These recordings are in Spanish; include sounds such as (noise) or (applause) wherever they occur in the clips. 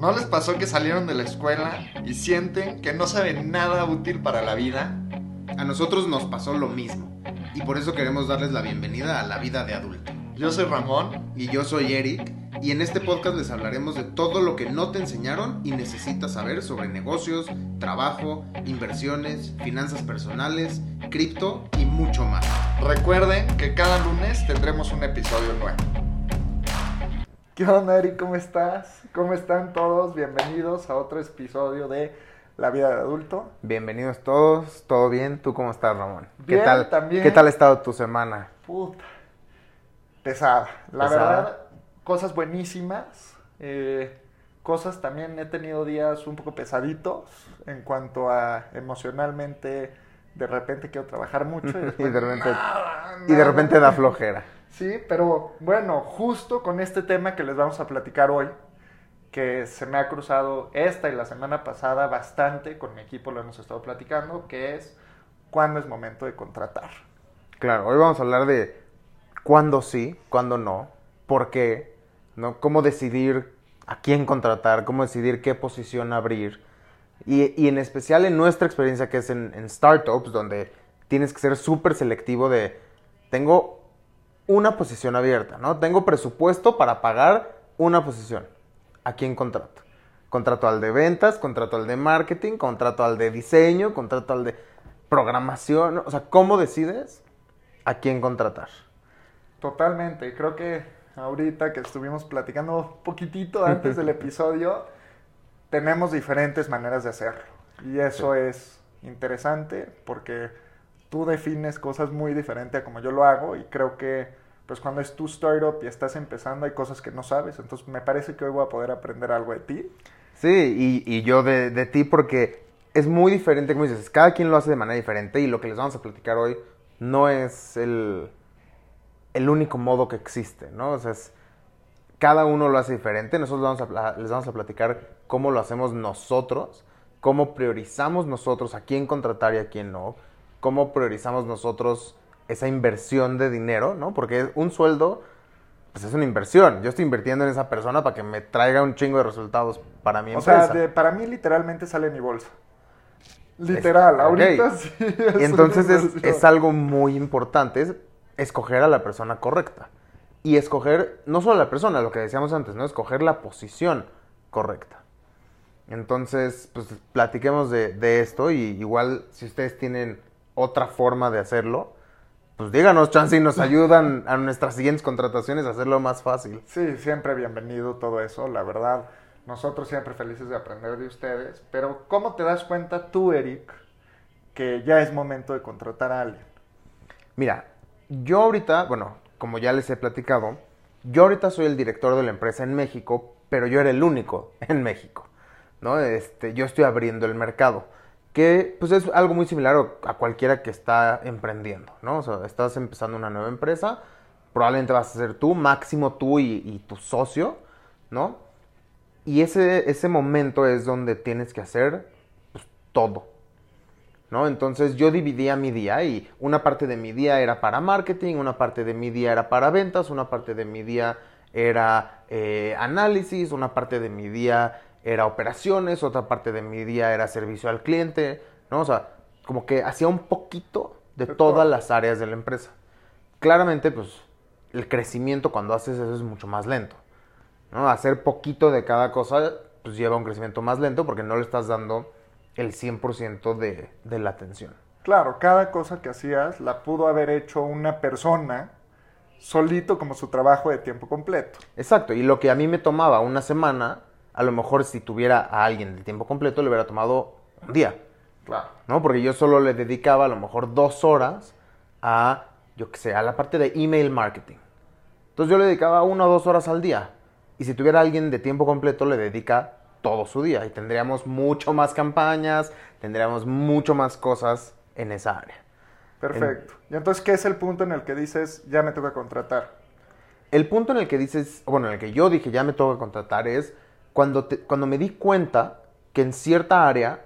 ¿No les pasó que salieron de la escuela y sienten que no saben nada útil para la vida? A nosotros nos pasó lo mismo y por eso queremos darles la bienvenida a la vida de adulto. Yo soy Ramón. Y yo soy Eric y en este podcast les hablaremos de todo lo que no te enseñaron y necesitas saber sobre negocios, trabajo, inversiones, finanzas personales, cripto y mucho más. Recuerden que cada lunes tendremos un episodio nuevo. ¿Qué onda, Eric? ¿Cómo estás? ¿Cómo están todos? Bienvenidos a otro episodio de La vida de adulto. Bienvenidos todos, ¿todo bien? ¿Tú cómo estás, Ramón? Bien, ¿Qué tal? también. ¿Qué tal ha estado tu semana? Puta. Pesada. La Pesada. verdad, cosas buenísimas. eh, cosas también he tenido días un poco pesaditos en cuanto a emocionalmente. De repente quiero trabajar mucho y, (laughs) después, Y de repente- nada, Y de nada. repente da flojera. Sí, pero bueno, justo con este tema que les vamos a platicar hoy, que se me ha cruzado esta y la semana pasada bastante, con mi equipo lo hemos estado platicando, que es cuándo es momento de contratar. Claro, hoy vamos a hablar de cuándo sí, cuándo no, por qué, ¿no? Cómo decidir a quién contratar, cómo decidir qué posición abrir. Y, y en especial en nuestra experiencia que es en, en startups, donde tienes que ser súper selectivo de, tengo una posición abierta, ¿no? Tengo presupuesto para pagar una posición. ¿A quién contrato? Contrato al de ventas, contrato al de marketing, contrato al de diseño, contrato al de programación. O sea, ¿cómo decides a quién contratar? Totalmente, creo que ahorita que estuvimos platicando un poquitito (laughs) antes del episodio, tenemos diferentes maneras de hacerlo. Y eso es interesante porque tú defines cosas muy diferentes a como yo lo hago y creo que pues cuando es tu startup y estás empezando hay cosas que no sabes, entonces me parece que hoy voy a poder aprender algo de ti. Sí, y, yo de, ti porque es muy diferente, como dices, cada quien lo hace de manera diferente y lo que les vamos a platicar hoy no es el, el único modo que existe, ¿no? O sea, es- cada uno lo hace diferente. Nosotros les vamos a platicar cómo lo hacemos nosotros, cómo priorizamos nosotros a quién contratar y a quién no, cómo priorizamos nosotros esa inversión de dinero, ¿no? Porque un sueldo, pues es una inversión. Yo estoy invirtiendo en esa persona para que me traiga un chingo de resultados para mi O empresa. sea, de- para mí literalmente sale de mi bolsa. Literal, ahorita sí. es Y entonces es algo muy importante, es escoger a la persona correcta. Y escoger, no solo a la persona, lo que decíamos antes, ¿no? Escoger la posición correcta. Entonces, pues platiquemos de, de esto y igual si ustedes tienen otra forma de hacerlo, pues díganos, chance, y nos ayudan a nuestras siguientes contrataciones a hacerlo más fácil. Sí, siempre bienvenido todo eso, la verdad. Nosotros siempre felices de aprender de ustedes. Pero, ¿cómo te das cuenta tú, Eric, que ya es momento de contratar a alguien? Mira, yo ahorita, bueno, como ya les he platicado, yo ahorita soy el director de la empresa en México, pero yo era el único (laughs) en México, ¿no? Este, yo estoy abriendo el mercado, que pues es algo muy similar a cualquiera que está emprendiendo, ¿no? O sea, estás empezando una nueva empresa, probablemente vas a ser tú, máximo tú y, tu socio, ¿no? Y ese, ese momento es donde tienes que hacer pues, todo, ¿no? Entonces yo dividía mi día y una parte de mi día era para marketing, una parte de mi día era para ventas, una parte de mi día era eh, análisis, una parte de mi día era operaciones, otra parte de mi día era servicio al cliente, ¿no? O sea, como que hacía un poquito de todas las áreas de la empresa. Claramente, pues, el crecimiento cuando haces eso es mucho más lento, ¿no? Hacer poquito de cada cosa, pues lleva un crecimiento más lento porque no le estás dando el 100% de, de la atención. Claro, cada cosa que hacías la pudo haber hecho una persona solito como su trabajo de tiempo completo. Exacto, y lo que a mí me tomaba una semana, a lo mejor si tuviera a alguien de tiempo completo le hubiera tomado un día, Claro. ¿no? Porque yo solo le dedicaba a lo mejor dos horas a, yo qué sé, a la parte de email marketing. Entonces yo le dedicaba una o dos horas al día. Y si tuviera alguien de tiempo completo, le dedica todo su día. Y tendríamos mucho más campañas, tendríamos mucho más cosas en esa área. Perfecto. Y entonces, ¿qué es el punto en el que dices, ya me toca contratar? El punto en el que dices, bueno, en el que yo dije ya me toca contratar es cuando, te- cuando me di cuenta que en cierta área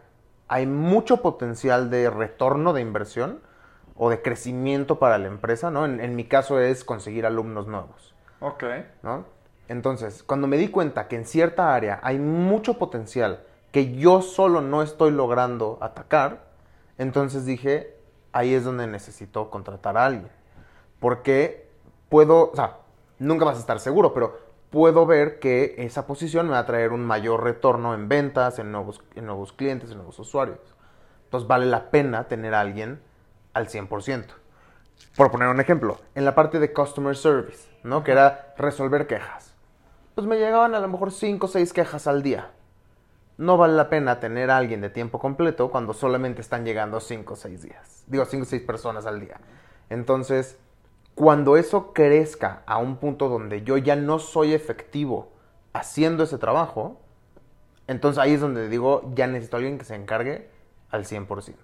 hay mucho potencial de retorno de inversión o de crecimiento para la empresa, ¿no? En, en mi caso es conseguir alumnos nuevos, Ok. ¿no? Entonces, cuando me di cuenta que en cierta área hay mucho potencial que yo solo no estoy logrando atacar, entonces dije, ahí es donde necesito contratar a alguien. Porque puedo, o sea, nunca vas a estar seguro, pero puedo ver que esa posición me va a traer un mayor retorno en ventas, en nuevos, en nuevos clientes, en nuevos usuarios. Entonces vale la pena tener a alguien al 100%. Por poner un ejemplo, en la parte de customer service, ¿no? Que era resolver quejas. Pues me llegaban a lo mejor 5 o 6 quejas al día. No vale la pena tener a alguien de tiempo completo cuando solamente están llegando 5 o 6 días. Digo, 5 o 6 personas al día. Entonces, cuando eso crezca a un punto donde yo ya no soy efectivo haciendo ese trabajo, entonces ahí es donde digo, ya necesito a alguien que se encargue al 100%.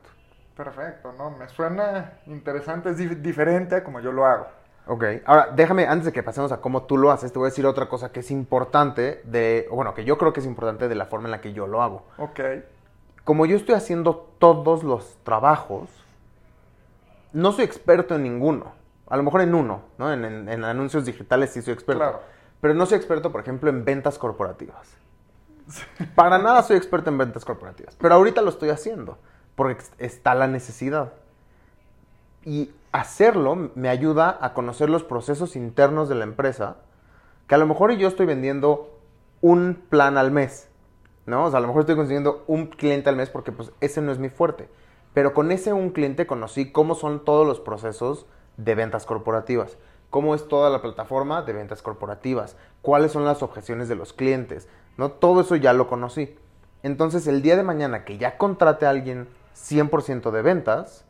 Perfecto, ¿no? Me suena interesante, es dif- diferente a como yo lo hago. Ok, ahora déjame, antes de que pasemos a cómo tú lo haces, te voy a decir otra cosa que es importante de, bueno, que yo creo que es importante de la forma en la que yo lo hago. Ok, Como yo estoy haciendo todos los trabajos, no soy experto en ninguno. A lo mejor en uno, ¿no? En, en- en anuncios digitales sí soy experto. Claro. Pero no soy experto, por ejemplo, en ventas corporativas. Para nada soy experto en ventas corporativas. Pero ahorita lo estoy haciendo, porque está la necesidad. Y hacerlo me ayuda a conocer los procesos internos de la empresa, que a lo mejor yo estoy vendiendo un plan al mes, ¿no? O sea, a lo mejor estoy consiguiendo un cliente al mes porque pues ese no es mi fuerte. Pero con ese un cliente conocí cómo son todos los procesos de ventas corporativas, cómo es toda la plataforma de ventas corporativas, cuáles son las objeciones de los clientes, ¿no? Todo eso ya lo conocí. Entonces, el día de mañana que ya contrate a alguien 100% de ventas,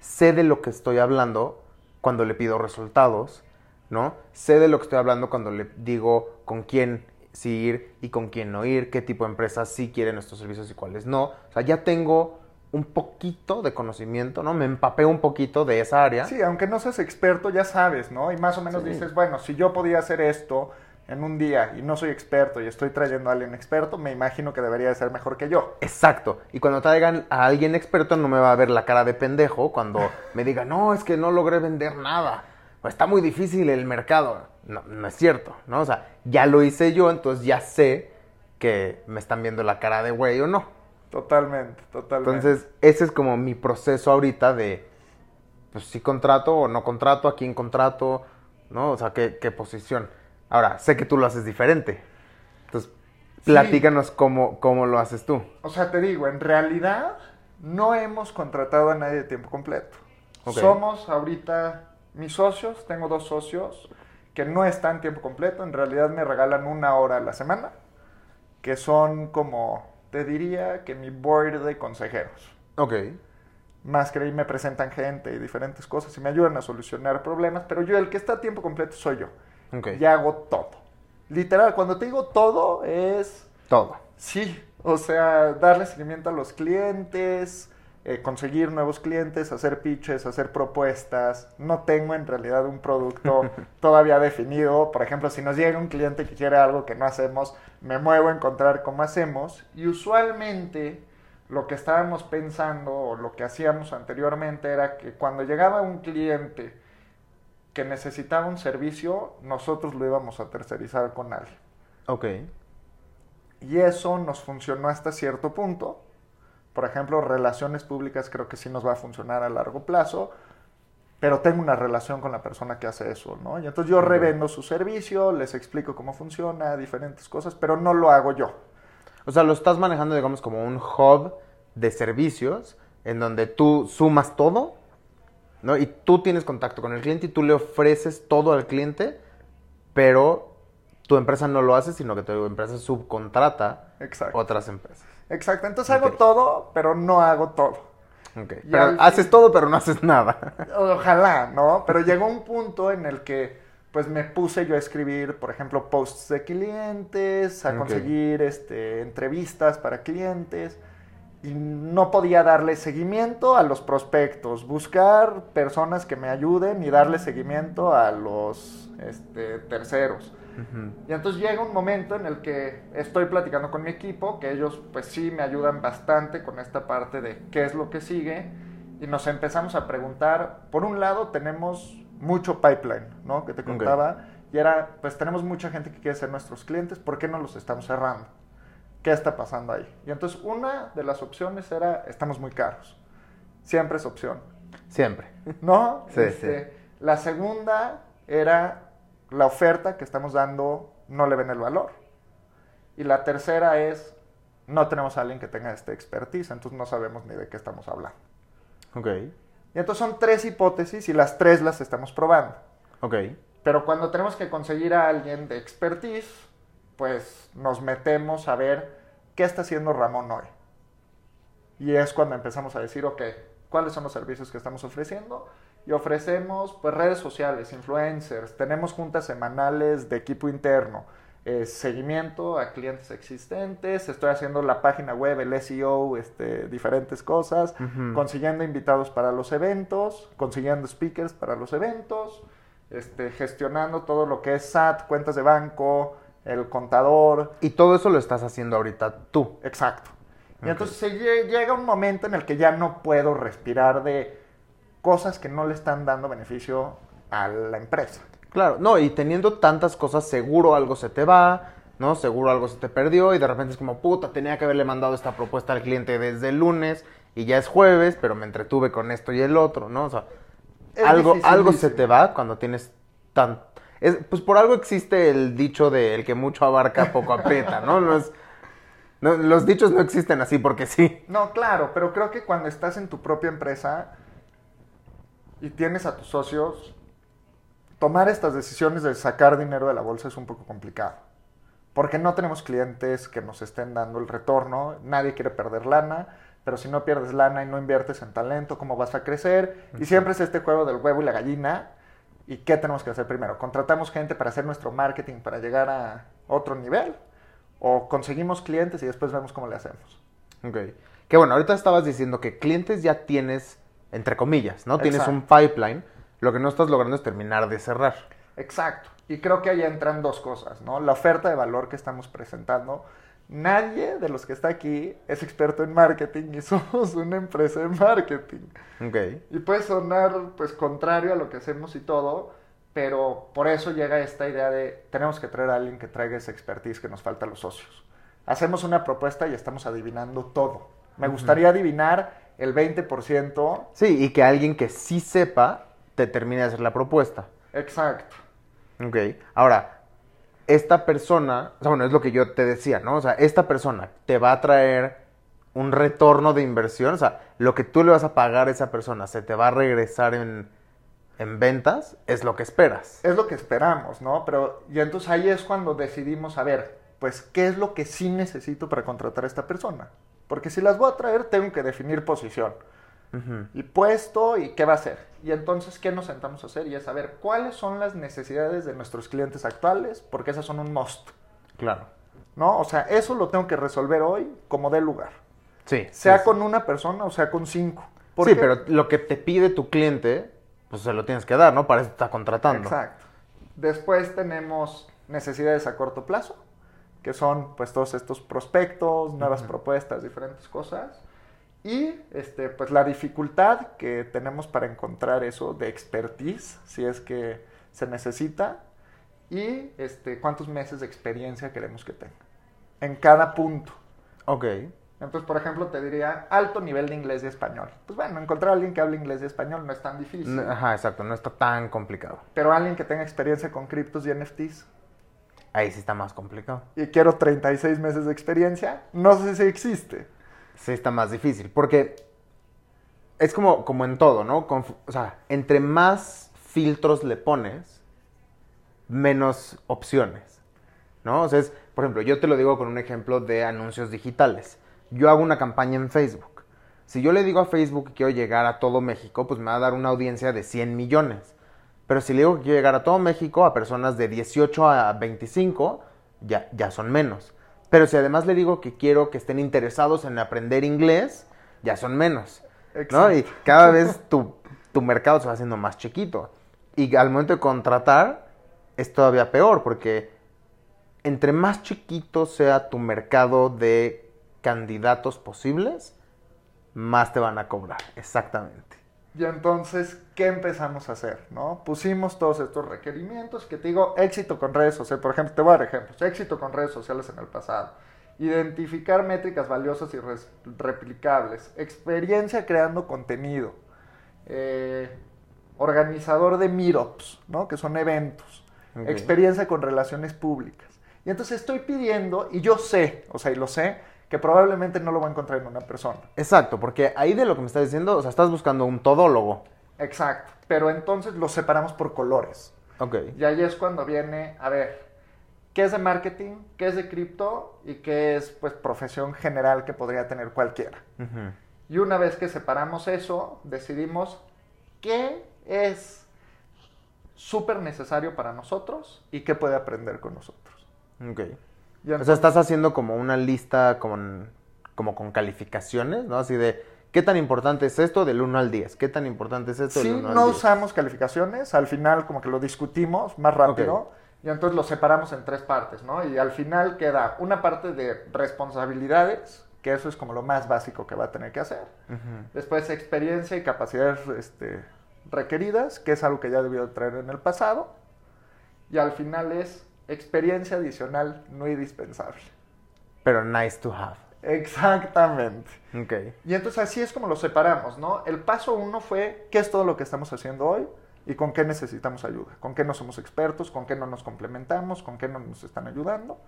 sé de lo que estoy hablando cuando le pido resultados, ¿no? Sé de lo que estoy hablando cuando le digo con quién sí ir y con quién no ir, qué tipo de empresas sí quieren nuestros servicios y cuáles no. O sea, ya tengo un poquito de conocimiento, ¿no? Me empapé un poquito de esa área. sí, aunque no seas experto, ya sabes, ¿no? Y más o menos Sí. dices, bueno, si yo podía hacer esto en un día y no soy experto y estoy trayendo a alguien experto, me imagino que debería de ser mejor que yo. Exacto. Y cuando traigan a alguien experto no me va a ver la cara de pendejo cuando (laughs) me diga, no, es que no logré vender nada. O está muy difícil el mercado. No, no es cierto, ¿no? O sea, ya lo hice yo, entonces ya sé que me están viendo la cara de güey o no. Totalmente, totalmente. Entonces, ese es como mi proceso ahorita de, pues si contrato o no contrato, a quién contrato, ¿no? O sea, qué, qué posición. Ahora, sé que tú lo haces diferente. Entonces, platícanos cómo, cómo lo haces tú. O sea, te digo, en realidad no hemos contratado a nadie de tiempo completo. Somos ahorita mis socios, tengo dos socios que no están tiempo completo, en realidad me regalan una hora a la semana, que son como, te diría que mi board de consejeros. Ok. Más que ahí me presentan gente y diferentes cosas y me ayudan a solucionar problemas, pero yo el que está a tiempo completo soy yo. Ok. Y hago todo. Literal, cuando te digo todo es Todo. Sí, o sea, darle seguimiento a los clientes, eh, conseguir nuevos clientes, hacer pitches, hacer propuestas. No tengo en realidad un producto (laughs) todavía definido. Por ejemplo, si nos llega un cliente que quiere algo que no hacemos, me muevo a encontrar cómo hacemos. Y usualmente lo que estábamos pensando o lo que hacíamos anteriormente era que cuando llegaba un cliente que necesitaba un servicio, nosotros lo íbamos a tercerizar con alguien. Ok. Y eso nos funcionó hasta cierto punto. Por ejemplo, relaciones públicas creo que sí nos va a funcionar a largo plazo, pero tengo una relación con la persona que hace eso, ¿no? Y entonces yo revendo su servicio, les explico cómo funciona, diferentes cosas, pero no lo hago yo. O sea, lo estás manejando, digamos, como un hub de servicios en donde tú sumas todo, ¿no? Y tú tienes contacto con el cliente y tú le ofreces todo al cliente, pero tu empresa no lo hace, sino que tu empresa subcontrata Exacto. otras empresas. Exacto. Entonces hago todo, pero no hago todo. Ok. Y Pero al haces todo, pero no haces nada. Ojalá, ¿no? Pero llegó un punto en el que pues me puse yo a escribir, por ejemplo, posts de clientes, a conseguir este, entrevistas para clientes y no podía darle seguimiento a los prospectos, buscar personas que me ayuden y darle seguimiento a los este, terceros. Y entonces llega un momento en el que estoy platicando con mi equipo, que ellos pues sí me ayudan bastante con esta parte de qué es lo que sigue, y nos empezamos a preguntar, por un lado tenemos mucho pipeline, ¿no? Que te contaba, Y era, pues tenemos mucha gente que quiere ser nuestros clientes, ¿por qué no los estamos cerrando? ¿Qué está pasando ahí? Y entonces una de las opciones era, estamos muy caros. Siempre es opción. Siempre. ¿No? Sí, Este, sí. La segunda era la oferta que estamos dando no le ven el valor. Y la tercera es no tenemos a alguien que tenga este expertise, entonces no sabemos ni de qué estamos hablando. Ok. Y entonces son tres hipótesis y las tres las estamos probando. Ok. Pero cuando tenemos que conseguir a alguien de expertise, pues nos metemos a ver qué está haciendo Ramón hoy. Y es cuando empezamos a decir, ok, ¿cuáles son los servicios que estamos ofreciendo? Y ofrecemos pues redes sociales, influencers, tenemos juntas semanales de equipo interno, eh, seguimiento a clientes existentes, estoy haciendo la página web, el SEO, este, diferentes cosas, consiguiendo invitados para los eventos, consiguiendo speakers para los eventos, este, gestionando todo lo que es SAT, cuentas de banco, el contador, Y todo eso lo estás haciendo ahorita tú. exacto. Y entonces se llega un momento en el que ya no puedo respirar de cosas que no le están dando beneficio a la empresa. Claro, no, y teniendo tantas cosas, seguro algo se te va, ¿no? Seguro algo se te perdió y de repente es como, puta, tenía que haberle mandado esta propuesta al cliente desde el lunes y ya es jueves, pero me entretuve con esto y el otro, ¿no? O sea, Es algo, algo se te va cuando tienes tan... es- pues por algo existe el dicho de el que mucho abarca, poco aprieta, ¿no? No es- no, los dichos no existen así porque sí. No, claro, pero creo que cuando estás en tu propia empresa y tienes a tus socios, tomar estas decisiones de sacar dinero de la bolsa es un poco complicado. Porque no tenemos clientes que nos estén dando el retorno, nadie quiere perder lana, pero si no pierdes lana y no inviertes en talento, ¿cómo vas a crecer? Y siempre es este juego del huevo y la gallina. ¿Y qué tenemos que hacer primero? ¿Contratamos gente para hacer nuestro marketing para llegar a otro nivel? ¿O conseguimos clientes y después vemos cómo le hacemos? Ok. Que bueno, ahorita estabas diciendo que clientes ya tienes, entre comillas, ¿no? Tienes un pipeline. Lo que no estás logrando es terminar de cerrar. Exacto. Y creo que ahí entran dos cosas, ¿no? La oferta de valor que estamos presentando. Nadie de los que está aquí es experto en marketing y (laughs) somos una empresa de marketing. Ok. Y puede sonar pues contrario a lo que hacemos y todo, pero por eso llega esta idea de tenemos que traer a alguien que traiga esa expertise que nos falta a los socios. Hacemos una propuesta y estamos adivinando todo. Me gustaría adivinar el 20%. Sí, y que alguien que sí sepa te termine de hacer la propuesta. Exacto. Ok. Ahora, esta persona, o sea, bueno, es lo que yo te decía, ¿no? O sea, esta persona te va a traer un retorno de inversión, o sea, lo que tú le vas a pagar a esa persona se te va a regresar en, en ventas, es lo que esperas. Es lo que esperamos, ¿no? Pero, y entonces ahí es cuando decidimos, a ver, pues, ¿qué es lo que sí necesito para contratar a esta persona? Porque si las voy a traer, tengo que definir posición Ujú. y puesto y qué va a hacer. Y entonces, ¿qué nos sentamos a hacer? Y es saber cuáles son las necesidades de nuestros clientes actuales, porque esas son un must, Claro. ¿no? O sea, eso lo tengo que resolver hoy como dé lugar. Sí. Sea sí, con una persona o sea con cinco. Sí, Porque- pero lo que te pide tu cliente, pues se lo tienes que dar, ¿no? Para eso te está contratando. Exacto. Después tenemos necesidades a corto plazo, que son pues todos estos prospectos, nuevas propuestas, diferentes cosas. Y este, pues la dificultad que tenemos para encontrar eso de expertise, si es que se necesita, y este, cuántos meses de experiencia queremos que tenga en cada punto. Ok. Entonces, por ejemplo, te diría alto nivel de inglés y español. Pues bueno, encontrar a alguien que hable inglés y español no es tan difícil. Ajá, exacto, no está tan complicado. Pero alguien que tenga experiencia con criptos y NFTs Ahí sí está más complicado. y quiero 36 meses de experiencia, no sé si existe. Sí está más difícil, porque es como, como en todo, ¿no? O sea, entre más filtros le pones, menos opciones, ¿no? O sea, es, por ejemplo, yo te lo digo con un ejemplo de anuncios digitales. Yo hago una campaña en Facebook. Si yo le digo a Facebook que quiero llegar a todo México, pues me va a dar una audiencia de 100 millones. Pero si le digo que quiero llegar a todo México, a personas de 18 a 25, ya, ya son menos. Pero si además le digo que quiero que estén interesados en aprender inglés, ya son menos. ¿no? Y cada vez tu, tu mercado se va haciendo más chiquito. Y al momento de contratar es todavía peor, porque entre más chiquito sea tu mercado de candidatos posibles, más te van a cobrar. Exactamente. Y entonces, ¿qué empezamos a hacer? ¿no? Pusimos todos estos requerimientos que te digo, éxito con redes sociales. Por ejemplo, te voy a dar ejemplos. Éxito con redes sociales en el pasado. Identificar métricas valiosas y replicables. Experiencia creando contenido. Eh, organizador de meetups, ¿no? Que son eventos. Experiencia con relaciones públicas. Y entonces estoy pidiendo, y yo sé, o sea, y lo sé, que probablemente no lo voy a encontrar en una persona. Exacto, porque ahí de lo que me estás diciendo, o sea, estás buscando un todólogo. Exacto, pero entonces lo separamos por colores. Ok. Y ahí es cuando viene, a ver, ¿qué es de marketing? ¿Qué es de cripto? Y qué es, pues, profesión general que podría tener cualquiera. Y una vez que separamos eso, decidimos qué es súper necesario para nosotros y qué puede aprender con nosotros. Ok o sea, estás haciendo como una lista con, como con calificaciones, ¿no? Así de, ¿qué tan importante es esto del 1 al 10? ¿Qué tan importante es esto del 1 al 10? Sí, no usamos calificaciones, al final como que lo discutimos más rápido. Y entonces lo separamos en tres partes, ¿no? Y al final queda una parte de responsabilidades, que eso es como lo más básico que va a tener que hacer. Después experiencia y capacidades este, requeridas, que es algo que ya debió traer en el pasado. Y al final es experiencia adicional no indispensable. Pero nice to have. Exactamente. Ok. Y entonces así es como lo separamos, ¿no? El paso uno fue qué es todo lo que estamos haciendo hoy y con qué necesitamos ayuda, con qué no somos expertos, con qué no nos complementamos, con qué no nos están ayudando.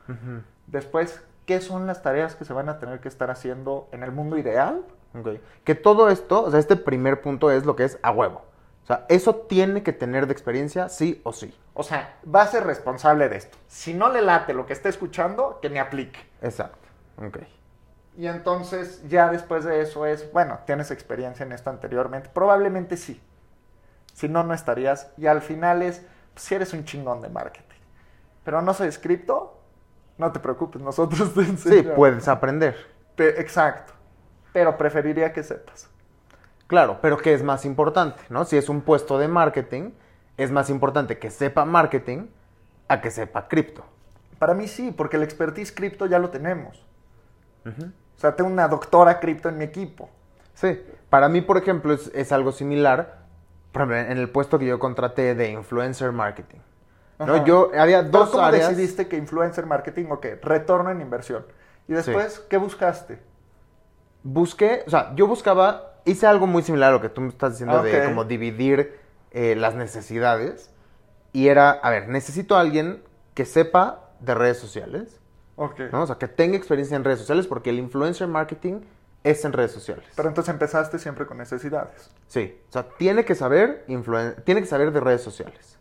Después, qué son las tareas que se van a tener que estar haciendo en el mundo ideal. Okay. Que todo esto, o sea, este primer punto es lo que es a huevo. O sea, eso tiene que tener de experiencia sí o sí. O sea, va a ser responsable de esto. Si no le late lo que está escuchando, que me aplique. Exacto. Ok. Y entonces ya después de eso es, bueno, ¿tienes experiencia en esto anteriormente? Probablemente sí. Si no, no estarías. Y al final es, pues, si eres un chingón de marketing. Pero no soy cripto, no te preocupes, nosotros te enseñamos. Sí, puedes aprender. exacto. Pero preferiría que sepas. Claro, pero ¿qué es más importante? ¿no? Si es un puesto de marketing, es más importante que sepa marketing a que sepa cripto. Para mí sí, porque el expertise cripto ya lo tenemos. O sea, tengo una doctora cripto en mi equipo. Sí, para mí, por ejemplo, es, algo similar en el puesto que yo contraté de influencer marketing. ¿no? Yo había dos ¿Cómo áreas. decidiste que influencer marketing o qué? Retorno en inversión. Y después, ¿qué buscaste? Busqué, o sea, yo buscaba hice algo muy similar a lo que tú me estás diciendo de como dividir eh, las necesidades. Y era, a ver, necesito a alguien que sepa de redes sociales. Ok. ¿no? O sea, que tenga experiencia en redes sociales porque el influencer marketing es en redes sociales. Pero entonces empezaste siempre con necesidades. Sí. O sea, tiene que saber, tiene que saber de redes sociales.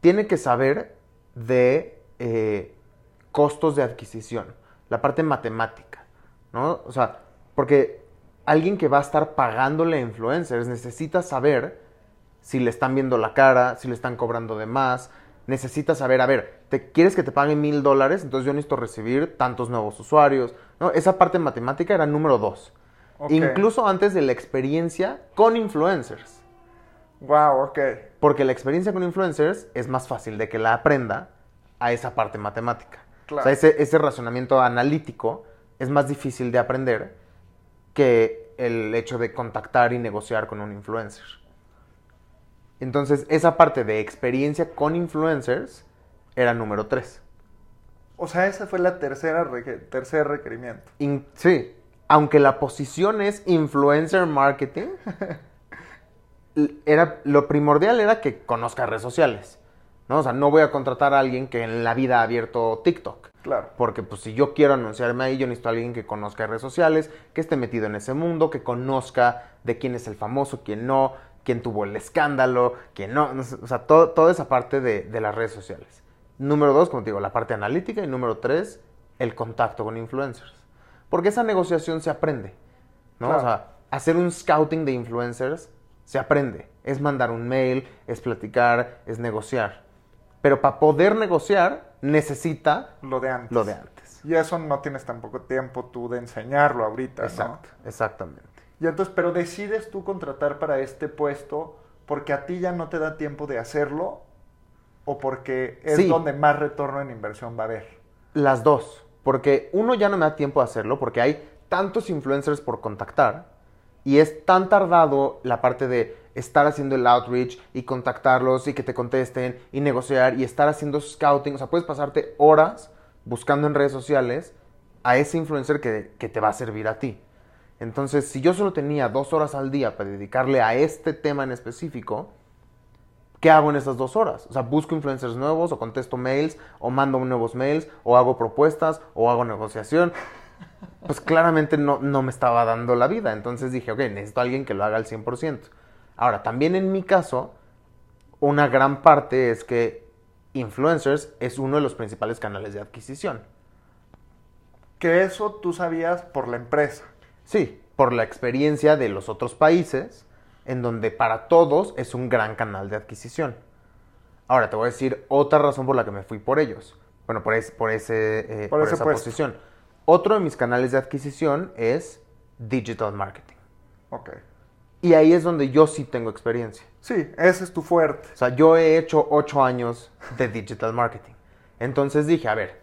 Tiene que saber de eh, costos de adquisición. La parte matemática. ¿no? O sea, porque alguien que va a estar pagándole a influencers necesita saber si le están viendo la cara, si le están cobrando de más. Necesita saber, a ver, ¿te quieres que te paguen mil dólares? Entonces yo necesito recibir tantos nuevos usuarios. ¿no? Esa parte matemática era número dos. Incluso antes de la experiencia con influencers. Wow, ok. Porque la experiencia con influencers es más fácil de que la aprenda a esa parte matemática. O sea, ese, ese razonamiento analítico es más difícil de aprender que el hecho de contactar y negociar con un influencer. Entonces, esa parte de experiencia con influencers era número tres. O sea, ese fue la tercera tercer requerimiento. sí, aunque la posición es influencer marketing, (laughs) era, lo primordial era que conozca redes sociales. ¿no? O sea, no voy a contratar a alguien que en la vida ha abierto TikTok. Claro. Porque pues si yo quiero anunciarme ahí, yo necesito a alguien que conozca redes sociales, que esté metido en ese mundo, que conozca de quién es el famoso, quién no, quién tuvo el escándalo, quién no. O sea, toda esa parte de, las redes sociales. Número dos, como te digo, la parte analítica. Y número tres, el contacto con influencers. Porque esa negociación se aprende. ¿no? O sea, hacer un scouting de influencers se aprende. Es mandar un mail, es platicar, es negociar. Pero para poder negociar, necesita lo de antes. Lo de antes. Y eso no tienes tampoco tiempo tú de enseñarlo ahorita, Exacto, exactamente. Y entonces, pero decides tú contratar para este puesto porque a ti ya no te da tiempo de hacerlo o porque es donde más retorno en inversión va a haber. Las dos, porque uno ya no me da tiempo de hacerlo porque hay tantos influencers por contactar Y es tan tardado la parte de estar haciendo el outreach y contactarlos y que te contesten y negociar y estar haciendo scouting. O sea, puedes pasarte horas buscando en redes sociales a ese influencer que, que te va a servir a ti. Entonces, si yo solo tenía dos horas al día para dedicarle a este tema en específico, ¿qué hago en esas dos horas? O sea, busco influencers nuevos, o contesto mails, o mando nuevos mails, o hago propuestas, o hago negociación. Pues claramente no, no me estaba dando la vida. Entonces dije, ok, necesito a alguien que lo haga al 100%. Ahora, también en mi caso, una gran parte es que influencers es uno de los principales canales de adquisición. Que eso tú sabías por la empresa. Sí, por la experiencia de los otros países, en donde para todos es un gran canal de adquisición. Ahora te voy a decir otra razón por la que me fui por ellos. Bueno, por, es- por, ese, eh, Por esa puesto. posición. Otro de mis canales de adquisición es digital marketing. Ok. Y ahí es donde yo sí tengo experiencia. Sí, ese es tu fuerte. O sea, yo he hecho ocho años de digital marketing. Entonces dije, a ver,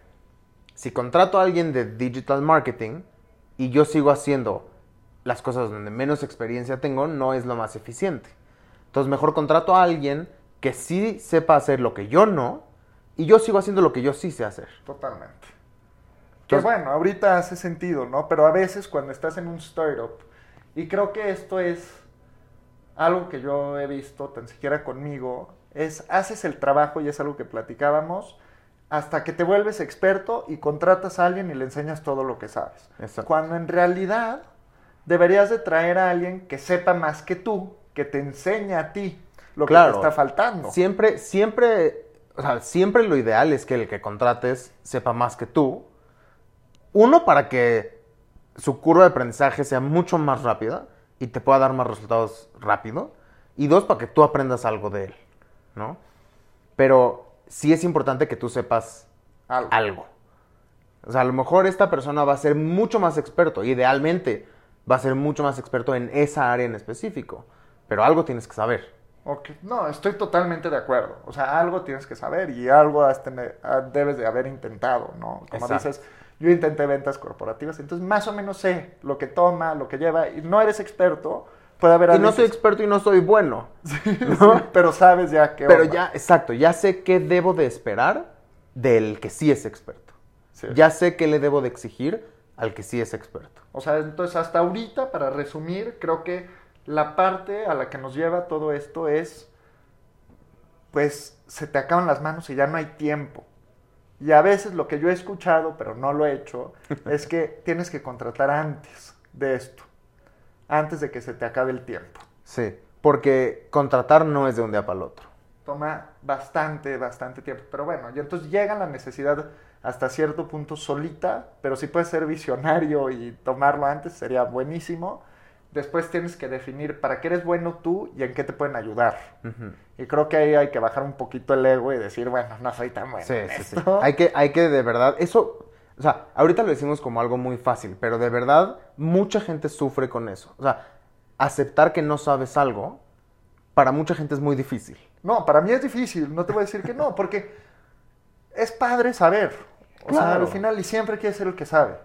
si contrato a alguien de digital marketing y yo sigo haciendo las cosas donde menos experiencia tengo, no es lo más eficiente. Entonces mejor contrato a alguien que sí sepa hacer lo que yo no y yo sigo haciendo lo que yo sí sé hacer. Totalmente. Que Entonces- bueno, ahorita hace sentido, ¿no? Pero a veces cuando estás en un startup, y creo que esto es algo que yo he visto tan siquiera conmigo, es haces el trabajo y es algo que platicábamos hasta que te vuelves experto y contratas a alguien y le enseñas todo lo que sabes. Exacto. Cuando en realidad deberías de traer a alguien que sepa más que tú, que te enseñe a ti lo que te está faltando. Siempre, siempre, o sea, siempre lo ideal es que el que contrates sepa más que tú. Uno, para que su curva de aprendizaje sea mucho más rápida y te pueda dar más resultados rápido. Y dos, para que tú aprendas algo de él, ¿no? Pero sí es importante que tú sepas Algo. algo. O sea, a lo mejor esta persona va a ser mucho más experto, idealmente va a ser mucho más experto en esa área en específico, pero algo tienes que saber. Ok, No, estoy totalmente de acuerdo. O sea, algo tienes que saber y algo ah, debes de haber intentado, ¿no? Como Exacto. dices, yo intenté ventas corporativas, entonces más o menos sé lo que toma, lo que lleva, y no eres experto, puede haber Y no soy experto y no soy bueno. Sí, (laughs) pero sabes ya que Pero ya, exacto, ya sé qué debo de esperar del que sí es experto. Ya sé qué le debo de exigir al que sí es experto. O sea, entonces hasta ahorita, para resumir, creo que la parte a la que nos lleva todo esto es, pues, se te acaban las manos y ya no hay tiempo. Y a veces lo que yo he escuchado, pero no lo he hecho, (laughs) es que tienes que contratar antes de esto, antes de que se te acabe el tiempo. Sí, porque contratar no es de un día para el otro. Toma bastante, bastante tiempo. Pero bueno, y entonces llega la necesidad hasta cierto punto solita, pero si puedes ser visionario y tomarlo antes sería buenísimo. Después tienes que definir para qué eres bueno tú y en qué te pueden ayudar. Ujú. Y creo que ahí hay que bajar un poquito el ego y decir, bueno, no soy tan bueno. Sí, en sí, sí. esto. Hay que, hay que de verdad, eso, o sea, ahorita lo decimos como algo muy fácil, pero de verdad mucha gente sufre con eso. O sea, aceptar que no sabes algo, para mucha gente es muy difícil. No, para mí es difícil, no te voy a decir que no, porque es padre saber. O sea, Claro. al final, y siempre quieres ser el que sabe.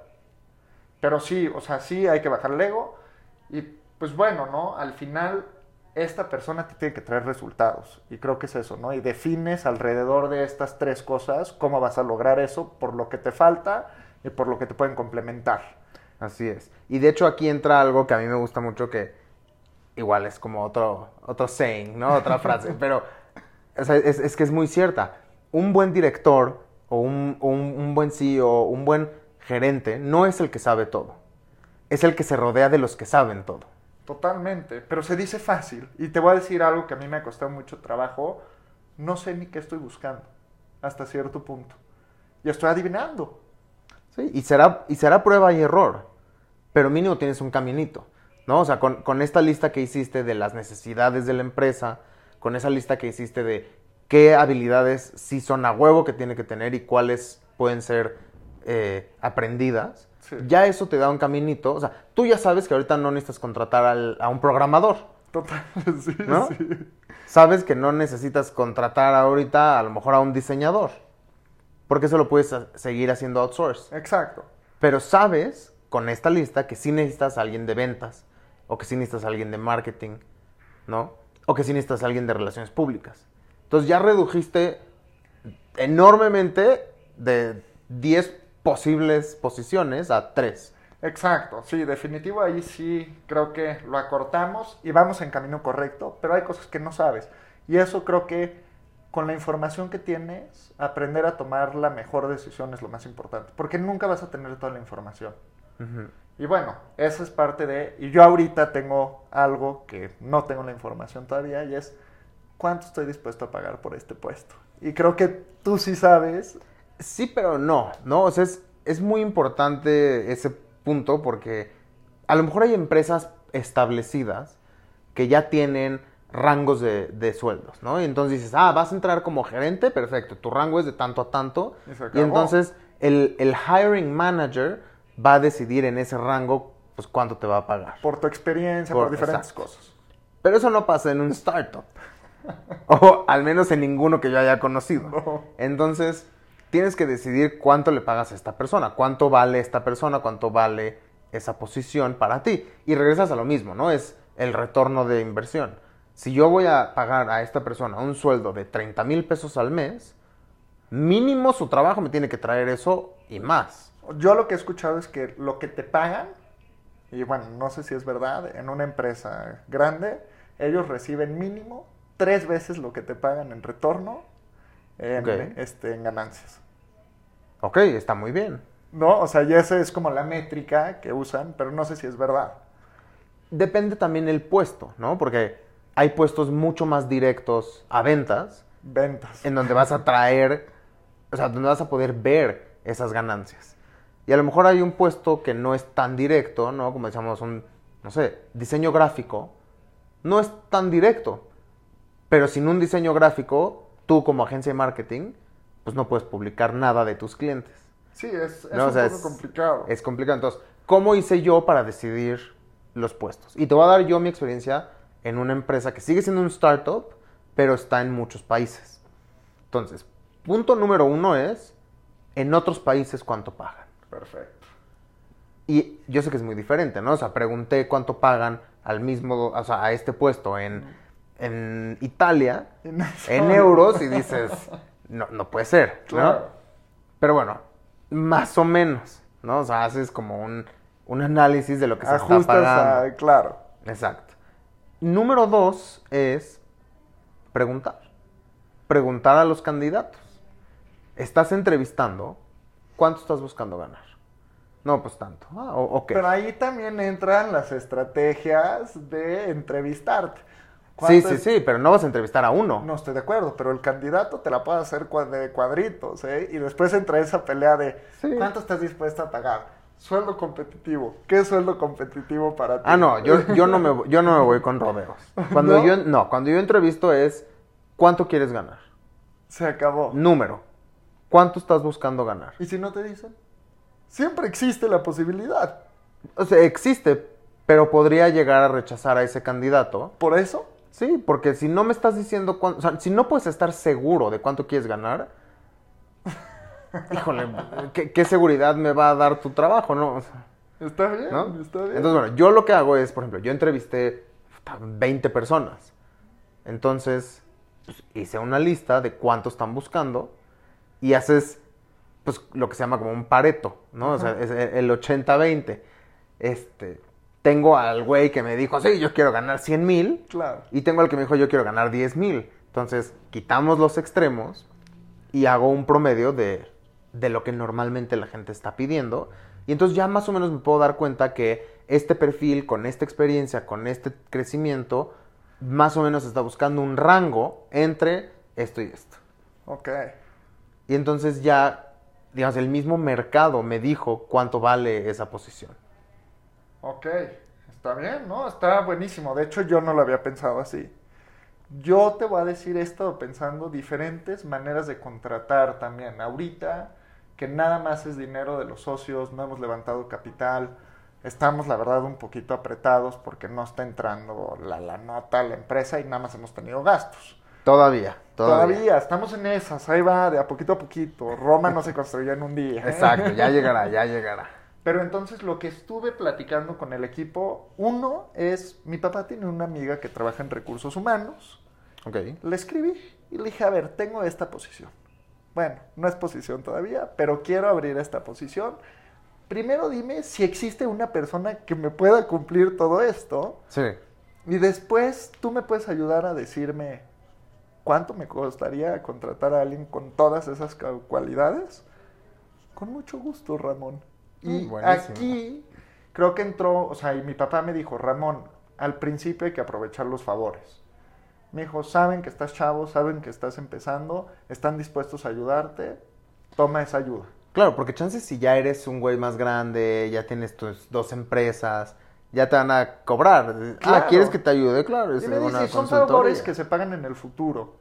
Pero sí, o sea, sí hay que bajar el ego. Y pues bueno, ¿no? Al final, esta persona te tiene que traer resultados. Y creo que es eso, ¿no? Y defines alrededor de estas tres cosas cómo vas a lograr eso por lo que te falta y por lo que te pueden complementar. Así es. Y de hecho aquí entra algo que a mí me gusta mucho que igual es como otro, otro saying, ¿no? Otra (laughs) frase, pero o sea, es, es que es muy cierta. Un buen director o un, un- un buen CEO, un buen gerente, no es el que sabe todo. Es el que se rodea de los que saben todo. Totalmente, pero se dice fácil. Y te voy a decir algo que a mí me ha costado mucho trabajo. No sé ni qué estoy buscando, hasta cierto punto. Y estoy adivinando. Sí, y será, y será prueba y error, pero mínimo tienes un caminito, ¿no? O sea, con, con esta lista que hiciste de las necesidades de la empresa, con esa lista que hiciste de qué habilidades sí son a huevo que tiene que tener y cuáles pueden ser eh, aprendidas, Sí. ya eso te da un caminito. O sea, tú ya sabes que ahorita no necesitas contratar al- a un programador, Total, (laughs) sí, ¿no? sí. Sabes que no necesitas contratar ahorita a lo mejor a un diseñador, porque eso lo puedes seguir haciendo outsource. Exacto. Pero sabes con esta lista que sí necesitas a alguien de ventas o que sí necesitas a alguien de marketing, ¿no? O que sí necesitas a alguien de relaciones públicas. Entonces ya redujiste enormemente de 10 posibles posiciones a 3. Exacto, sí, definitivo ahí sí creo que lo acortamos y vamos en camino correcto, pero hay cosas que no sabes. Y eso creo que con la información que tienes, aprender a tomar la mejor decisión es lo más importante, porque nunca vas a tener toda la información. Y bueno, esa es parte de... Y yo ahorita tengo algo que no tengo la información todavía y es cuánto estoy dispuesto a pagar por este puesto. Y creo que tú sí sabes. Sí, pero no, ¿no? O sea, es, es muy importante ese punto porque a lo mejor hay empresas establecidas que ya tienen rangos de, sueldos, ¿no? Y entonces dices, ah, vas a entrar como gerente, perfecto, tu rango es de tanto a tanto. Y, entonces el, el, hiring manager va a decidir en ese rango, pues, cuánto te va a pagar. Por tu experiencia, por, diferentes cosas. Pero eso no pasa en un startup. (laughs) o al menos en ninguno que yo haya conocido. Entonces, tienes que decidir cuánto le pagas a esta persona, cuánto vale esta persona, cuánto vale esa posición para ti. Y regresas a lo mismo, ¿no? Es el retorno de inversión. Si yo voy a pagar a esta persona un sueldo de 30 mil pesos al mes, mínimo su trabajo me tiene que traer eso y más. Yo lo que he escuchado es que lo que te pagan, y bueno, no sé si es verdad, en una empresa grande, ellos reciben mínimo tres veces lo que te pagan en retorno en, este, en ganancias. Ok, está muy bien. No, o sea, y esa es como la métrica que usan, pero no sé si es verdad. Depende también el puesto, ¿no? Porque hay puestos mucho más directos a ventas. Ventas. En donde vas a traer, o sea, donde vas a poder ver esas ganancias. Y a lo mejor hay un puesto que no es tan directo, ¿no? Como decíamos, un, no sé, diseño gráfico. No es tan directo. Pero sin un diseño gráfico, tú como agencia de marketing, pues no puedes publicar nada de tus clientes. Sí, es, un poco complicado. Es complicado. Entonces, ¿cómo hice yo para decidir los puestos? Y te voy a dar yo mi experiencia en una empresa que sigue siendo un startup, pero está en muchos países. Entonces, punto número uno es, en otros países, ¿cuánto pagan? Perfecto. Y yo sé que es muy diferente, ¿no? O sea, pregunté cuánto pagan al mismo, o sea, a este puesto en, en Italia, en euros, y dices, (laughs) no, no puede ser, ¿no? Pero bueno, más o menos, ¿no? O sea, haces como un, un análisis de lo que se está pagando. claro. Exacto. Número dos es preguntar. Preguntar a los candidatos. Estás entrevistando, ¿cuánto estás buscando ganar? No, pues tanto. Ah, Pero ahí también entran las estrategias de entrevistarte. Sí, sí, sí, pero no vas a entrevistar a uno. No estoy de acuerdo, pero el candidato te la puede hacer de cuadritos, ¿eh? Y después entra esa pelea de ¿cuánto estás dispuesto a pagar? Sueldo competitivo. ¿Qué es sueldo competitivo para ti? Ah, no, yo, (laughs) yo, no, me, yo no me voy con rodeos. Cuando yo no, cuando yo entrevisto es ¿cuánto quieres ganar? Se acabó. Número. ¿Cuánto estás buscando ganar? ¿Y si no te dicen? Siempre existe la posibilidad. O sea, existe, pero podría llegar a rechazar a ese candidato. ¿Por eso? Sí, porque si no me estás diciendo cuánto, o sea, si no puedes estar seguro de cuánto quieres ganar, híjole, ¿qué, seguridad me va a dar tu trabajo, no? está bien, está bien. Entonces, bueno, yo lo que hago es, por ejemplo, yo entrevisté 20 personas. Entonces, pues, hice una lista de cuánto están buscando y haces, pues, lo que se llama como un pareto, ¿no? O sea, es el 80-20. Este, tengo al güey que me dijo, sí, yo quiero ganar 100 mil. Claro. Y tengo al que me dijo, yo quiero ganar 10 mil. Entonces, quitamos los extremos y hago un promedio de de lo que normalmente la gente está pidiendo. Y entonces ya más o menos me puedo dar cuenta que este perfil, con esta experiencia, con este crecimiento, más o menos está buscando un rango entre esto y esto. Ok. Y entonces ya, digamos, el mismo mercado me dijo cuánto vale esa posición. Ok, está bien, ¿no? Está buenísimo. De hecho, yo no lo había pensado así. Yo te voy a decir esto pensando diferentes maneras de contratar también. Ahorita que nada más es dinero de los socios, no hemos levantado capital, estamos la verdad un poquito apretados porque no está entrando la, la nota a la empresa y nada más hemos tenido gastos. Todavía, todavía, todavía. estamos en esas, ahí va, de a poquito a poquito. Roma no se construyó en un día. ¿eh? Exacto, ya llegará, ya llegará. Pero entonces lo que estuve platicando con el equipo, uno es, mi papá tiene una amiga que trabaja en recursos humanos. Ok. Le escribí y le dije, a ver, tengo esta posición. Bueno, no es posición todavía, pero quiero abrir esta posición. Primero dime si existe una persona que me pueda cumplir todo esto. Sí. Y después tú me puedes ayudar a decirme cuánto me costaría contratar a alguien con todas esas cualidades. Con mucho gusto, Ramón. Y Mm, buenísimo. aquí creo que entró, o sea, y mi papá me dijo, Ramón, al principio hay que aprovechar los favores. Me dijo, saben que estás chavo, saben que estás empezando, están dispuestos a ayudarte, toma esa ayuda. Claro, porque chances si ya eres un güey más grande, ya tienes tus dos empresas, ya te van a cobrar. Ah, Claro. ¿quieres que te ayude? Claro, es Y me dice, son favores que se pagan en el futuro.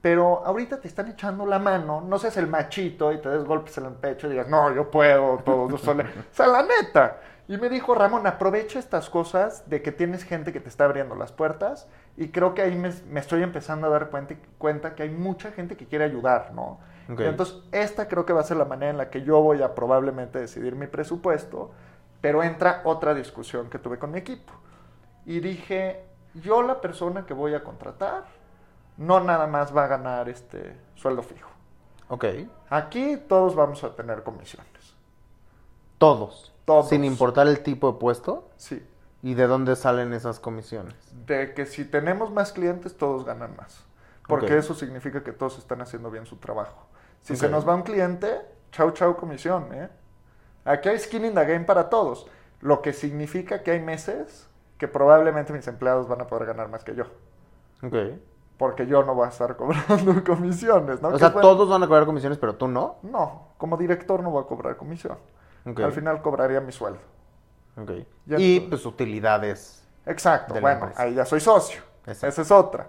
Pero ahorita te están echando la mano, no seas el machito y te des golpes en el pecho y digas, no, yo puedo, todo, yo solo. (laughs) o sea, la neta. Y me dijo, Ramón, aprovecha estas cosas de que tienes gente que te está abriendo las puertas y creo que ahí me, me estoy empezando a dar cuenta, cuenta que hay mucha gente que quiere ayudar, ¿no? Y entonces, esta creo que va a ser la manera en la que yo voy a probablemente decidir mi presupuesto, pero entra otra discusión que tuve con mi equipo. Y dije, yo la persona que voy a contratar no nada más va a ganar este sueldo fijo. Ok. Aquí todos vamos a tener comisiones. Todos. Todos. Sin importar el tipo de puesto Sí. y de dónde salen esas comisiones. De que si tenemos más clientes, todos ganan más. Porque eso significa que todos están haciendo bien su trabajo. Si se nos va un cliente, chau chau comisión, ¿eh? Aquí hay skin in the game para todos. Lo que significa que hay meses que probablemente mis empleados van a poder ganar más que yo. Ok. Porque yo no voy a estar (laughs) cobrando comisiones, ¿no? o sea, bueno. todos van a cobrar comisiones, pero tú no. No, como director no voy a cobrar comisión. Al final cobraría mi sueldo. Ok. Ya Y entonces- pues utilidades. Exacto, bueno, empresa. ahí ya soy socio. Exacto. Esa es otra.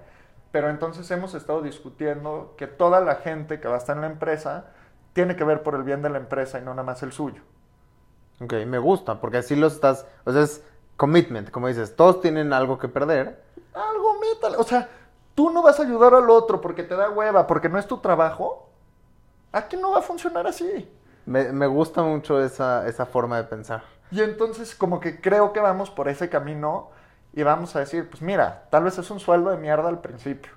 Pero entonces hemos estado discutiendo que toda la gente que va a estar en la empresa tiene que ver por el bien de la empresa y no nada más el suyo. Ok, me gusta, porque así lo estás. O sea, es commitment, como dices. Todos tienen algo que perder. Algo métale. O sea, tú no vas a ayudar al otro porque te da hueva, porque no es tu trabajo. Aquí no va a funcionar así. Me, me gusta mucho esa, esa forma de pensar. Y entonces como que creo que vamos por ese camino y vamos a decir, pues mira, tal vez es un sueldo de mierda al principio,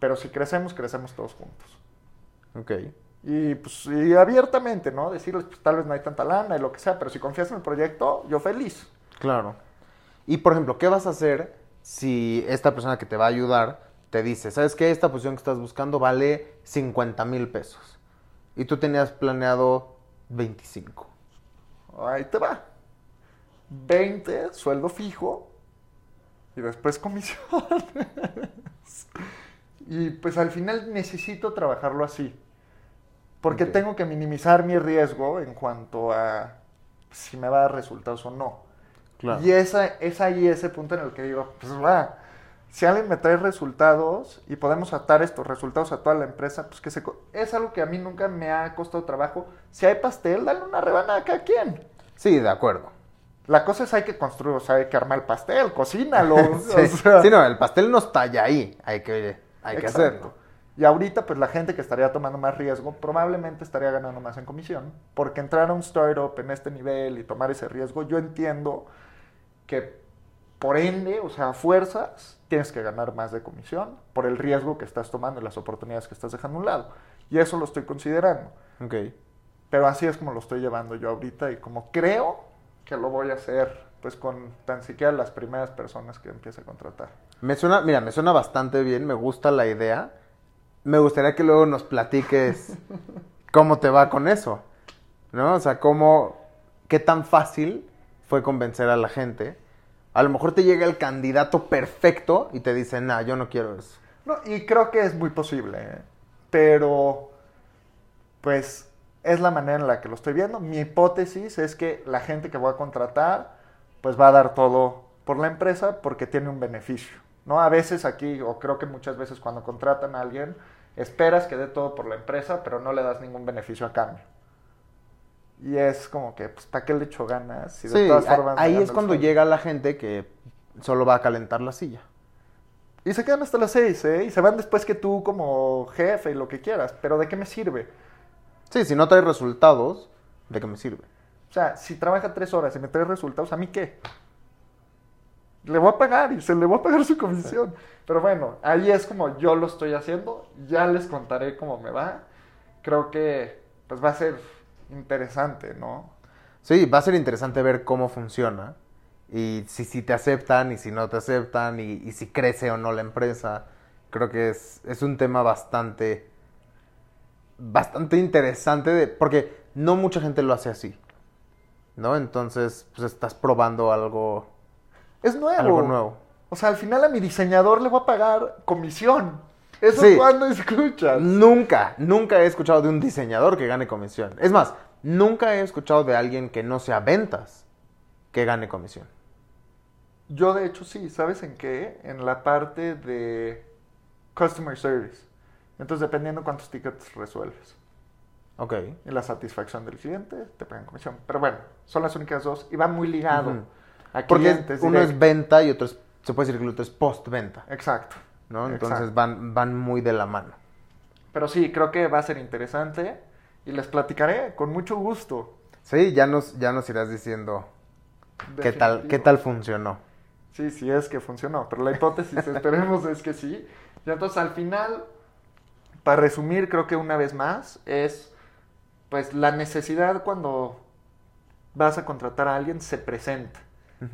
pero si crecemos, crecemos todos juntos. Ok. Y pues y abiertamente, ¿no? Decirles, pues tal vez no hay tanta lana y lo que sea, pero si confías en el proyecto, yo feliz. Claro. Y por ejemplo, ¿qué vas a hacer si esta persona que te va a ayudar te dice, ¿sabes qué? Esta posición que estás buscando vale 50 mil pesos. Y tú tenías planeado 25. Ahí te va. 20, sueldo fijo, y después comisiones. (laughs) y pues al final necesito trabajarlo así. Porque tengo que minimizar mi riesgo en cuanto a si me va a dar resultados o no. Claro. Y esa, es ahí ese punto en el que digo, pues va, si alguien me trae resultados y podemos atar estos resultados a toda la empresa, pues que se... Es algo que a mí nunca me ha costado trabajo. Si hay pastel, dale una rebanada a cada quien. Sí, de acuerdo. La cosa es hay que construir, o sea, hay que armar el pastel, cocínalo. (laughs) Sí, o sea. Sí, no, el pastel no está ya ahí. Hay que, hay que Exacto. hacerlo. Y ahorita, pues la gente que estaría tomando más riesgo probablemente estaría ganando más en comisión. Porque entrar a un startup en este nivel y tomar ese riesgo, yo entiendo que por ende, o sea, a fuerzas, tienes que ganar más de comisión por el riesgo que estás tomando y las oportunidades que estás dejando a un lado. Y eso lo estoy considerando. Ok. Pero así es como lo estoy llevando yo ahorita y como creo que lo voy a hacer, pues con tan siquiera las primeras personas que empiece a contratar. Me suena, mira, me suena bastante bien, me gusta la idea. Me gustaría que luego nos platiques (laughs) cómo te va con eso. ¿No? O sea, cómo, qué tan fácil fue convencer a la gente. A lo mejor te llega el candidato perfecto y te dice, nah, yo no quiero eso. No, y creo que es muy posible, ¿eh? pero pues es la manera en la que lo estoy viendo. Mi hipótesis es que la gente que voy a contratar pues va a dar todo por la empresa porque tiene un beneficio. ¿no? A veces aquí, o creo que muchas veces cuando contratan a alguien, esperas que dé todo por la empresa, pero no le das ningún beneficio a cambio. Y es como que, pues, ¿para qué le echo ganas? Si de Sí, todas formas ahí es cuando llega la gente que solo va a calentar la silla. Y se quedan hasta las seis, ¿eh? Y se van después que tú como jefe y lo que quieras. Pero ¿de qué me sirve? Sí, si no trae resultados, ¿de qué me sirve? O sea, si trabaja tres horas y me trae resultados, ¿a mí qué? Le voy a pagar y se le voy a pagar su comisión. Pero bueno, ahí es como yo lo estoy haciendo. Ya les contaré cómo me va. Creo que pues va a ser interesante, ¿no? Sí, va a ser interesante ver cómo funciona. Y si, si te aceptan y si no te aceptan y, y si crece o no la empresa. Creo que es, es un tema bastante, bastante interesante de, porque no mucha gente lo hace así. ¿No? Entonces, pues estás probando algo, Es nuevo. algo nuevo. O sea, al final a mi diseñador le voy a pagar comisión. Eso Sí. cuando escuchas. Nunca, nunca he escuchado de un diseñador que gane comisión. Es más, nunca he escuchado de alguien que no sea ventas que gane comisión. Yo de hecho sí, ¿sabes en qué? En la parte de customer service. Entonces dependiendo cuántos tickets resuelves. Ok. Y la satisfacción del cliente, te pagan comisión. Pero bueno, son las únicas dos. Y va muy ligado Ujú. a Porque uno es venta y otro es, se puede decir que el otro es post-venta, Exacto. ¿No? Entonces van, van muy de la mano. Pero sí, creo que va a ser interesante. Y les platicaré con mucho gusto. Sí, ya nos, ya nos irás diciendo qué tal, qué tal funcionó. Sí, sí es que funcionó, pero la hipótesis (laughs) esperemos es que sí. Y entonces al final, para resumir, creo que una vez más, es pues la necesidad cuando vas a contratar a alguien se presenta.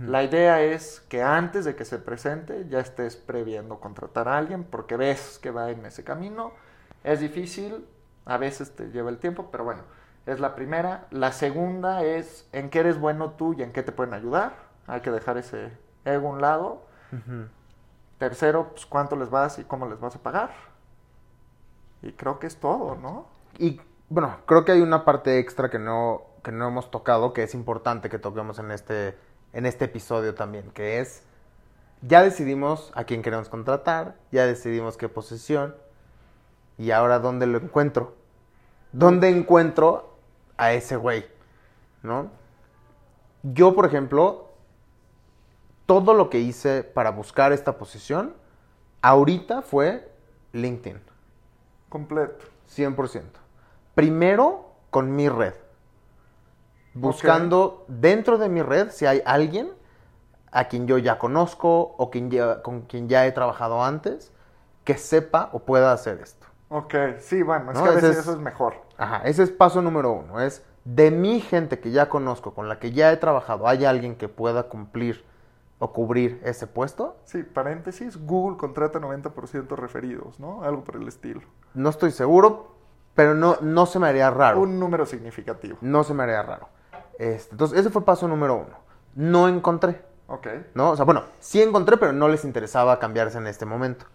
La idea es que antes de que se presente ya estés previendo contratar a alguien porque ves que va en ese camino. Es difícil, a veces te lleva el tiempo, pero bueno, es la primera. La segunda es en qué eres bueno tú y en qué te pueden ayudar. Hay que dejar ese ego a un lado. Tercero, pues cuánto les vas y cómo les vas a pagar. Y creo que es todo, ¿no? Y bueno, creo que hay una parte extra que no, que no hemos tocado, que es importante que toquemos en este, en este episodio también, que es, ya decidimos a quién queremos contratar, ya decidimos qué posición, y ahora dónde lo encuentro. ¿Dónde encuentro a ese güey? ¿No? Yo, por ejemplo, todo lo que hice para buscar esta posición, ahorita fue LinkedIn. Completo. 100%. Primero con mi red. Buscando dentro de mi red si hay alguien a quien yo ya conozco o quien ya- con quien ya he trabajado antes que sepa o pueda hacer esto. Ok, sí, bueno, es No, que a veces es- eso es mejor. Ajá, ese es paso número uno. Es de mi gente que ya conozco, con la que ya he trabajado, ¿hay alguien que pueda cumplir o cubrir ese puesto? Sí, paréntesis, Google contrata 90% referidos, ¿no? Algo por el estilo. No estoy seguro, pero no, no se me haría raro. Un número significativo. No se me haría raro. Este, entonces, ese fue paso número uno. No encontré, Ok. ¿no? O sea, bueno, sí encontré, pero no les interesaba cambiarse en este momento.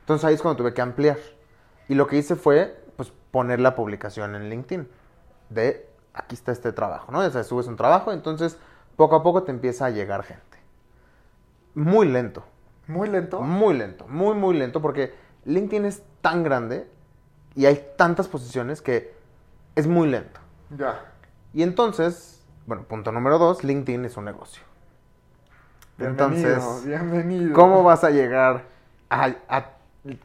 Entonces ahí es cuando tuve que ampliar. Y lo que hice fue, pues, poner la publicación en LinkedIn. De, aquí está este trabajo, ¿no? O sea, subes un trabajo, entonces, poco a poco te empieza a llegar gente. Muy lento, Muy lento. muy lento, muy, muy lento, porque LinkedIn es tan grande y hay tantas posiciones que es muy lento. Ya. Y entonces, bueno, punto número dos, LinkedIn es un negocio. Bienvenido, Entonces, bienvenido. ¿cómo vas a llegar a, a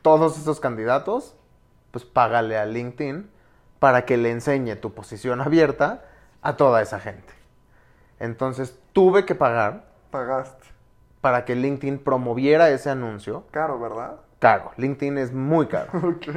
todos esos candidatos? Pues págale a LinkedIn para que le enseñe tu posición abierta a toda esa gente. Entonces, tuve que pagar Pagaste. para que LinkedIn promoviera ese anuncio. Caro, ¿verdad? Caro, LinkedIn es muy caro. (laughs) Ok.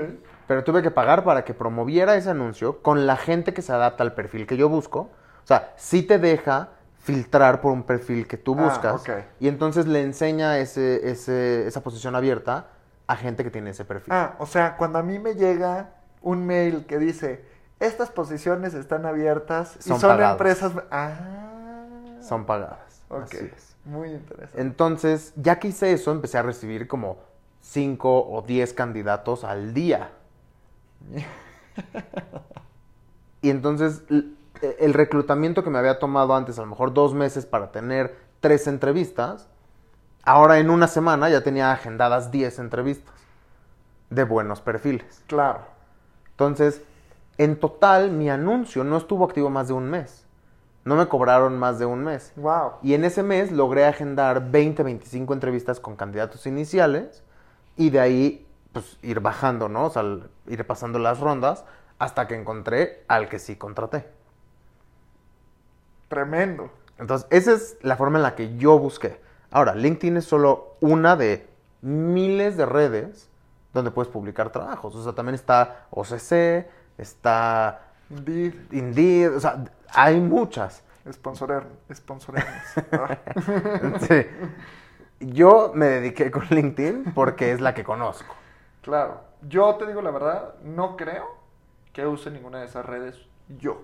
Pero tuve que pagar para que promoviera ese anuncio con la gente que se adapta al perfil que yo busco. O sea, sí te deja filtrar por un perfil que tú Ah, buscas. ok. Y entonces le enseña ese, ese- esa posición abierta a gente que tiene ese perfil. Ah, o sea, cuando a mí me llega un mail que dice, estas posiciones están abiertas y Son pagadas. empresas... Ah. Son pagadas. Ok. Así es. Muy interesante. Entonces, ya que hice eso, empecé a recibir como 5 o 10 candidatos al día. (laughs) Y entonces el reclutamiento que me había tomado antes, a lo mejor dos meses para tener tres entrevistas, ahora en una semana ya tenía agendadas 10 entrevistas de buenos perfiles. Claro. Entonces, en total, mi anuncio no estuvo activo más de un mes. No me cobraron más de un mes. Wow. Y en ese mes logré agendar 20, 25 entrevistas con candidatos iniciales y de ahí pues ir bajando, ¿no? O sea, el- ir pasando las rondas hasta que encontré al que sí contraté. Tremendo. Entonces, esa es la forma en la que yo busqué. Ahora, LinkedIn es solo una de miles de redes donde puedes publicar trabajos. O sea, también está OCC, está Indeed. Indeed, o sea, hay muchas. Sponsorer, sponsoremos. (laughs) Sí. Yo me dediqué con LinkedIn porque es la que conozco. claro. Yo te digo la verdad, no creo que use ninguna de esas redes yo.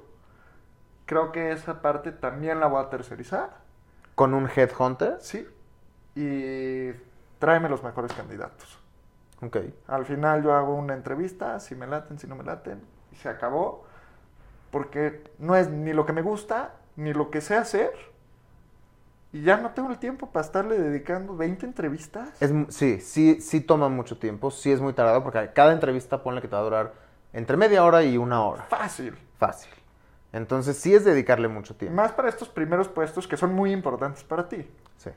Creo que esa parte también la voy a tercerizar. Con un headhunter. Sí. Y tráeme los mejores candidatos. Ok. Al final yo hago una entrevista, si me laten, si no me laten, y se acabó. Porque no es ni lo que me gusta, ni lo que sé hacer. Y ya no tengo el tiempo para estarle dedicando 20 entrevistas. Es, sí, sí, sí toma mucho tiempo, sí es muy tardado porque cada entrevista ponle que te va a durar entre media hora y una hora. Fácil. Fácil. Entonces sí es dedicarle mucho tiempo. Más para estos primeros puestos que son muy importantes para ti. Sí.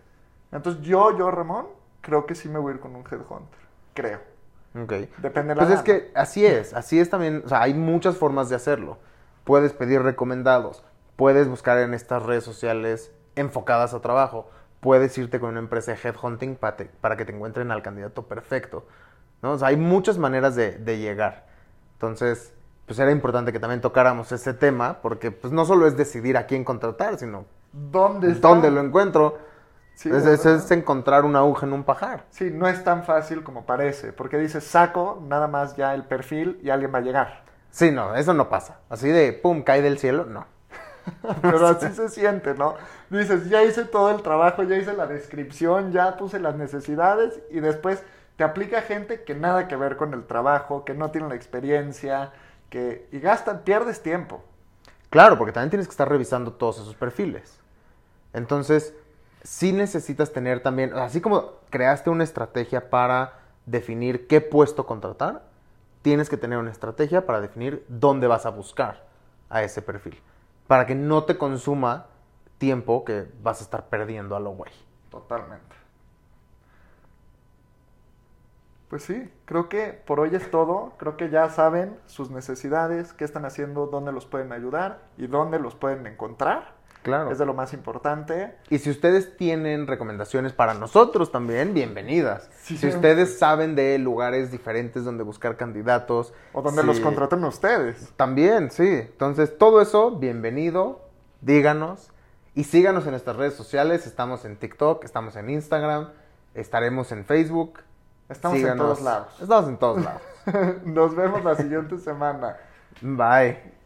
Entonces yo, yo, Ramón, creo que sí me voy a ir con un headhunter. Creo. Ok. Depende de la Pues es que así es, así es también, o sea, hay muchas formas de hacerlo. Puedes pedir recomendados, puedes buscar en estas redes sociales enfocadas a trabajo, puedes irte con una empresa de headhunting para, te- para que te encuentren al candidato perfecto. ¿no? O sea, hay muchas maneras de, de llegar. Entonces, pues era importante que también tocáramos ese tema, porque pues no solo es decidir a quién contratar, sino ¿Dónde está? dónde lo encuentro. Sí, es, es- es encontrar una aguja en un pajar. Sí, no es tan fácil como parece. Porque dices, saco nada más ya el perfil y alguien va a llegar. Sí, no, eso no pasa. Así de, pum, cae del cielo, no. (laughs) Pero así se siente, ¿no? Dices, ya hice todo el trabajo, ya hice la descripción, ya puse las necesidades y después te aplica gente que nada que ver con el trabajo, que no tiene la experiencia, que y gastan, pierdes tiempo. Claro, porque también tienes que estar revisando todos esos perfiles. Entonces, sí necesitas tener también, así como creaste una estrategia para definir qué puesto contratar, tienes que tener una estrategia para definir dónde vas a buscar a ese perfil. Para que no te consuma tiempo que vas a estar perdiendo a lo güey. Totalmente. Pues sí, creo que por hoy es todo. Creo que ya saben sus necesidades, qué están haciendo, dónde los pueden ayudar y dónde los pueden encontrar. Claro. Es de lo más importante. Y si ustedes tienen recomendaciones para nosotros también, bienvenidas. Sí. Si ustedes saben de lugares diferentes donde buscar candidatos. O donde si- los contraten ustedes. También, sí. Entonces, todo eso, bienvenido, díganos. Y síganos en nuestras redes sociales. Estamos en TikTok, estamos en Instagram, estaremos en Facebook. Estamos en todos lados. Estamos en todos lados. (laughs) Nos vemos la siguiente semana. Bye.